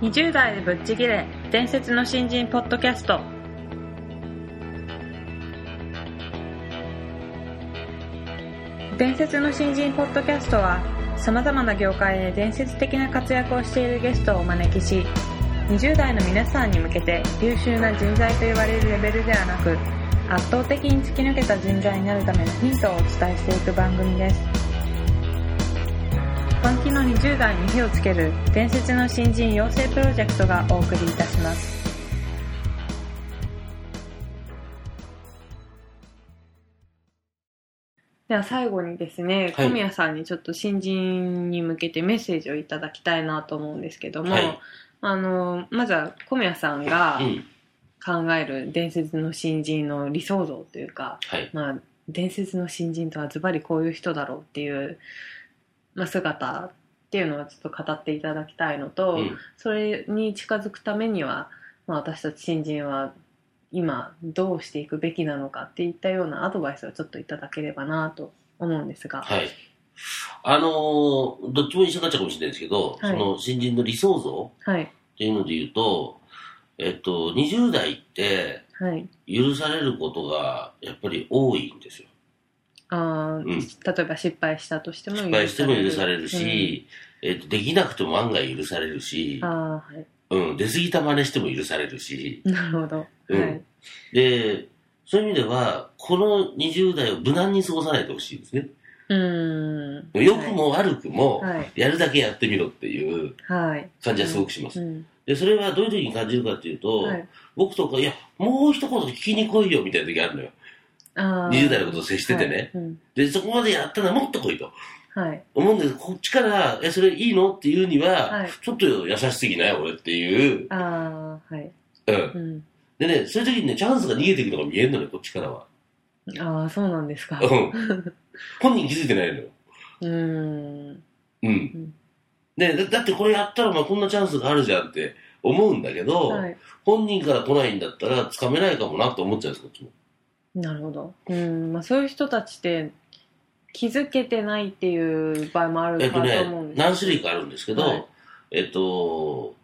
20代でぶっちぎれ伝説の新人ポッドキャスト。伝説の新人ポッドキャストはさまざまな業界で伝説的な活躍をしているゲストをお招きし20代の皆さんに向けて優秀な人材と言われるレベルではなく圧倒的に突き抜けた人材になるためのヒントをお伝えしていく番組です。本気の20代に火をつける伝説の新人養成プロジェクトがお送りいたします。では最後にですね、はい。小宮さんにちょっと新人に向けてメッセージをいただきたいなと思うんですけども、はい。あのまずは小宮さんがうん。考える伝説の新人の理想像というか、はい。まあ、伝説の新人とはズバリこういう人だろうっていう、まあ、姿っていうのをちょっと語っていただきたいのと、うんそれに近づくためには、まあ、私たち新人は今どうしていくべきなのかっていったようなアドバイスをちょっといただければなと思うんですが。はい。あのーどっちも一緒になっちゃうかもしれないですけど、はいその新人の理想像はい。っていうので言うと、えっと、20代ってはい。許されることがやっぱり多いんですよ。あーうん例えば失敗したとしても失敗しても許されるし、えっと、できなくても案外許されるしはい。うん、出過ぎた真似しても許されるし、なるほど。うんはい。で、そういう意味では、この20代を無難に過ごさないでほしいですね。うーん。良くも悪くも、はい。やるだけやってみろっていうはい。感じはすごくします。うん。で、それはどういう時に感じるかっていうと、はい。僕とか、いや、もう一言聞きに来いよみたいな時あるのよ。あー20代のことを接しててね。はいうんで、そこまでやったらもっと来いと。はい。思うんですこっちから、え、それいいのっていうには、はいちょっと優しすぎない俺っていう。ああ、はい。うん。うん。でね、そういう時にね、チャンスが逃げていくのが見えるのね、こっちからは。ああ、そうなんですか。うん。本人気づいてないのよ。うーん。うん。うんねだだってこれやったらお前こんなチャンスがあるじゃんって思うんだけど、はい。本人から来ないんだったらつかめないかもなって思っちゃうんです、こっちも。なるほど。うん。まあ、そういう人たちって、気づけてないっていう場合もあるえっとかとね思うん、です何種類かあるんですけど、はいえっと、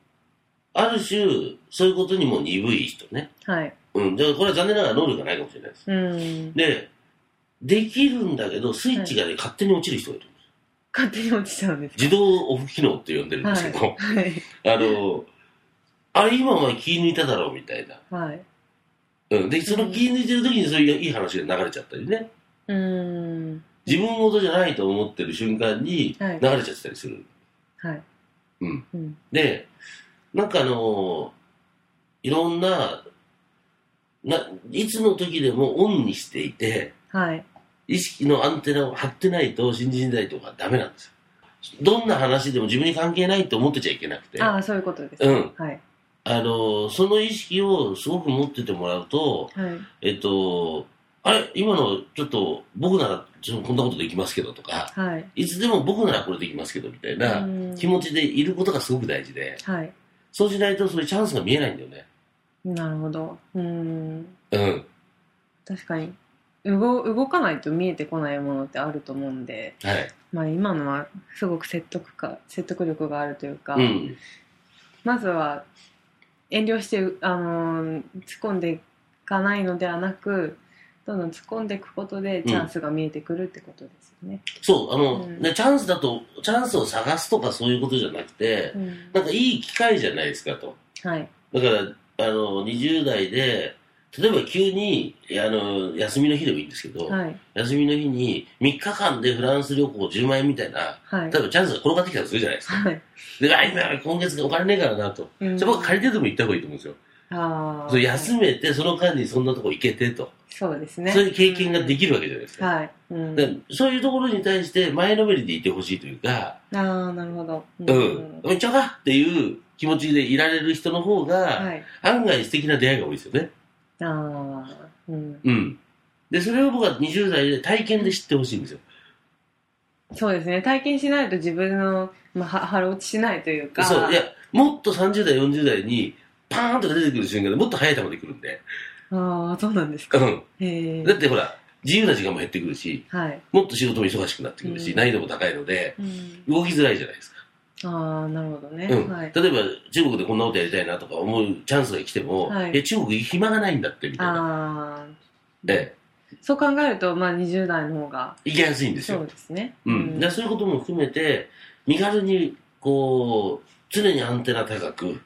ある種、そういうことにも鈍い人ね。はい。うん。で、これは残念ながら能力がないかもしれないです。うん。で、できるんだけど、スイッチがね、勝手に落ちる人がいる。勝手に落ちちゃうんですか自動オフ機能って呼んでるんですけど、はい。あの、あれ今お前気抜いただろうみたいな。はい。うん。で、その気抜いてる時にそういういい話が流れちゃったりね。うーん。自分事じゃないと思ってる瞬間にはい流れちゃってたりする。はい。うん。うん。で、なんかあのいろんな、な、いつの時でもオンにしていて、はい。意識のアンテナを張ってないと新人代とかダメなんですよ。どんな話でも自分に関係ないって思ってちゃいけなくて、あああ、そういうことです。うんはい。のその意識をすごく持っててもらうと、はい。えっと、あれ今のちょっと僕ならちょこんなことできますけどとか、はい。いつでも僕ならこれできますけどみたいなうん気持ちでいることがすごく大事で、はい。そうしないとそういうチャンスが見えないんだよね。なるほど。うーん。うん。確かに。動動かないと見えてこないものってあると思うんで、はい。まあ、今のはすごく説得か説得力があるというか、うん。まずは遠慮して、あのー突っ込んでいかないのではなくどんどん突っ込んでいくことでチャンスが見えてくるってことですよね。そう、あの、うんね、チャンスだと、チャンスを探すとかそういうことじゃなくて、うんなんかいい機会じゃないですかと。はい。だから、あの、20代で、例えば急に、あの、休みの日でもいいんですけど、はい。休みの日に3日間でフランス旅行10万円みたいな、はい。例えばチャンスが転がってきたとするじゃないですか。はい。で、あ、今、今月お金ねえからなと。うんじゃあ僕借りてでも行った方がいいと思うんですよ。ああ。そう休めて、その間にそんなとこ行けてと。そうですね。そういう経験ができるわけじゃないですか。はい。うん、でそういうところに対して前のめりでいてほしいというか、ああ、なるほど。ううん、めっちゃかっていう気持ちでいられる人の方が、はい。案外素敵な出会いが多いですよね。ああ、うん。うん。で、それを僕は20代で体験で知ってほしいんですよ。そうですね。体験しないと自分の、まあ、は腹落ちしないというか。そう。いや、もっと30代、40代に、パーンと出てくる瞬間でもっと速い球で来るんで。ああ、そうなんですか。うん。へえ。だってほら、自由な時間も減ってくるし、はい。もっと仕事も忙しくなってくるし、うん難易度も高いので、うん、動きづらいじゃないですか。ああ、なるほどね。うんはい。例えば、中国でこんなことやりたいなとか思うチャンスが来ても、はい中国暇がないんだって、みたいな。ああ、で、そう考えると、まあ20代の方が、行きやすいんですそうよ。ですね。うん。でそういうことも含めて、身軽に、こう、常にアンテナ高く、うん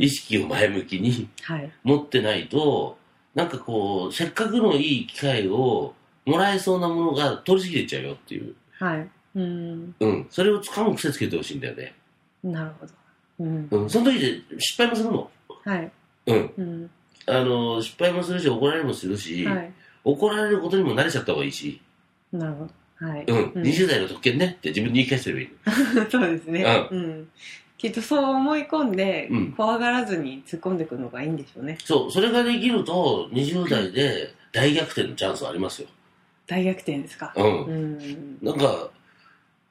意識を前向きにはい。持ってないと、なんかこう、せっかくのいい機会をもらえそうなものが通り過ぎていっちゃうよっていう。はい。うん。うん。それを掴む癖つけてほしいんだよね。なるほど。うん。うん。その時で失敗もするの。はい。うん。うん。あの、失敗もするし、怒られもするし、はい。怒られることにも慣れちゃった方がいいし、なるほど。はい。うん。20代の特権ねって自分に言い聞かせてればいいそうですね。うん。きっとそう思い込んでうん、怖がらずに突っ込んでいくのがいいんでしょうね。そう、それができると、20代で大逆転のチャンスはありますよ。大逆転ですか。うん。うん。なんか、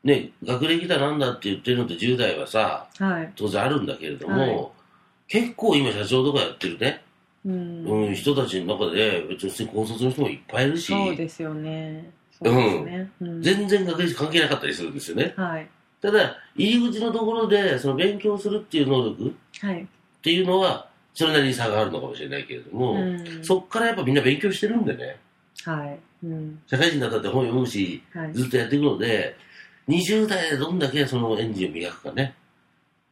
ね、学歴だなんだって言ってるのって10代はさ、はい。当然あるんだけれども、結構今社長とかやってるね、うん。うん、人たちの中で別に高卒の人もいっぱいいるし、そうですよね。ね。うん全然学歴関係なかったりするんですよね。はい。ただ、入り口のところで、その勉強するっていう能力っはい。ていうのは、それなりに差があるのかもしれないけれども、うんそっからやっぱみんな勉強してるんでね、はい。うん。社会人だったって本読むし、はい。ずっとやっていくので、20代でどんだけそのエンジンを磨くかね。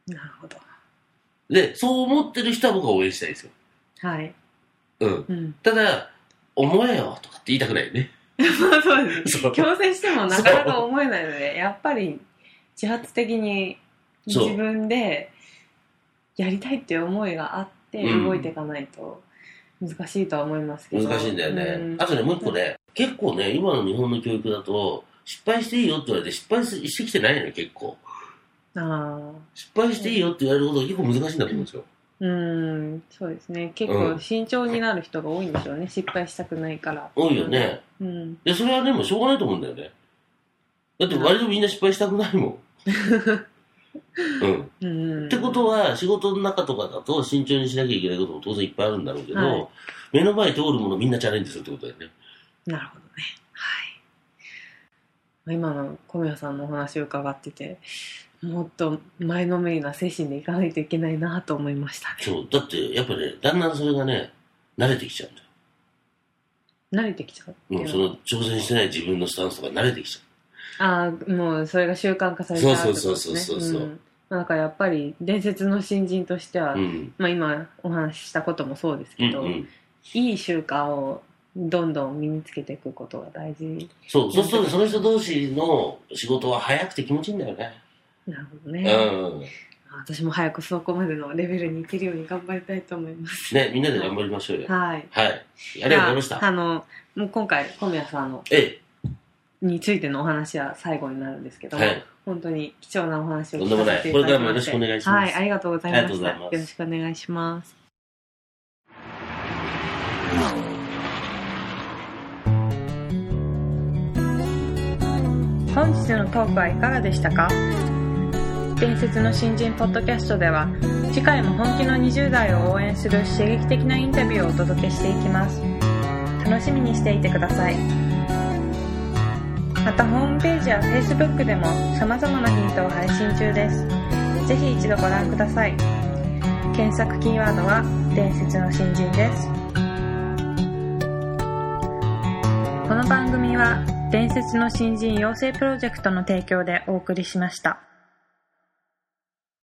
なるほど。で、そう思ってる人は僕は応援したいですよ。はい。うん。うん。ただ、思えよとかって言いたくないよね。まあそうです。強制してもなかなか思えないので、やっぱり自発的に自分でやりたいっていう思いがあってうん動いていかないと難しいとは思いますけど。難しいんだよね。うんあとね、もう一個ね、結構ね、今の日本の教育だと、失敗していいよって言われて失敗してきてないのよ、結構。あ失敗していいよって言われることが結構難しいんだと思うんですよ。あ、うん、そうですね。結構慎重になる人が多いんでしょうね。失敗したくないから。多いよね。うん。で、それはでもしょうがないと思うんだよね。だって割とみんな失敗したくないもん。うん。うん。ってことは、仕事の中とかだと慎重にしなきゃいけないことも当然いっぱいあるんだろうけど、はい目の前通るものみんなチャレンジするってことだよね。なるほどね。はい。今の小宮さんのお話を伺ってて、もっと前のめりな精神でいかないといけないなと思いましたね。そう。だって、やっぱね、だんだんそれがね、慣れてきちゃうんだよ。慣れてきちゃうってうその挑戦してない自分のスタンスとか慣れてきちゃああ、もうそれが習慣化されちゃうって。そうそうそうそうそうんまあだからやっぱり伝説の新人としては、う。うん。まあ今お話ししたこともそうですうけど、んうん。いい習慣をどんどん身につけていくことが大事。そう、そうするとその人同士の仕事は早くて気持ちいいんだよね。なるほどうね。ん。私も早くそこまでのレベルに行けるように頑張りたいと思います。ね、みんなで頑張りましょうよ。はい。はい。ありがとうございました。あの、もう今回、小宮さんのえについてのお話は最後になるんですけえ。ども、はい。本当に貴重なお話を聞かせていただきましてこれからもよろしくお願いしますはい、ありがとうございました。よろしくお願いします。本日のトークはいかがでしたか？伝説の新人ポッドキャストでは次回も本気の20代を応援する刺激的なインタビューをお届けしていきます。楽しみにしていてください。またホームページや Facebook でも様々なヒントを配信中です。ぜひ一度ご覧ください。検索キーワードは伝説の新人です。この番組は伝説の新人養成プロジェクトの提供でお送りしました。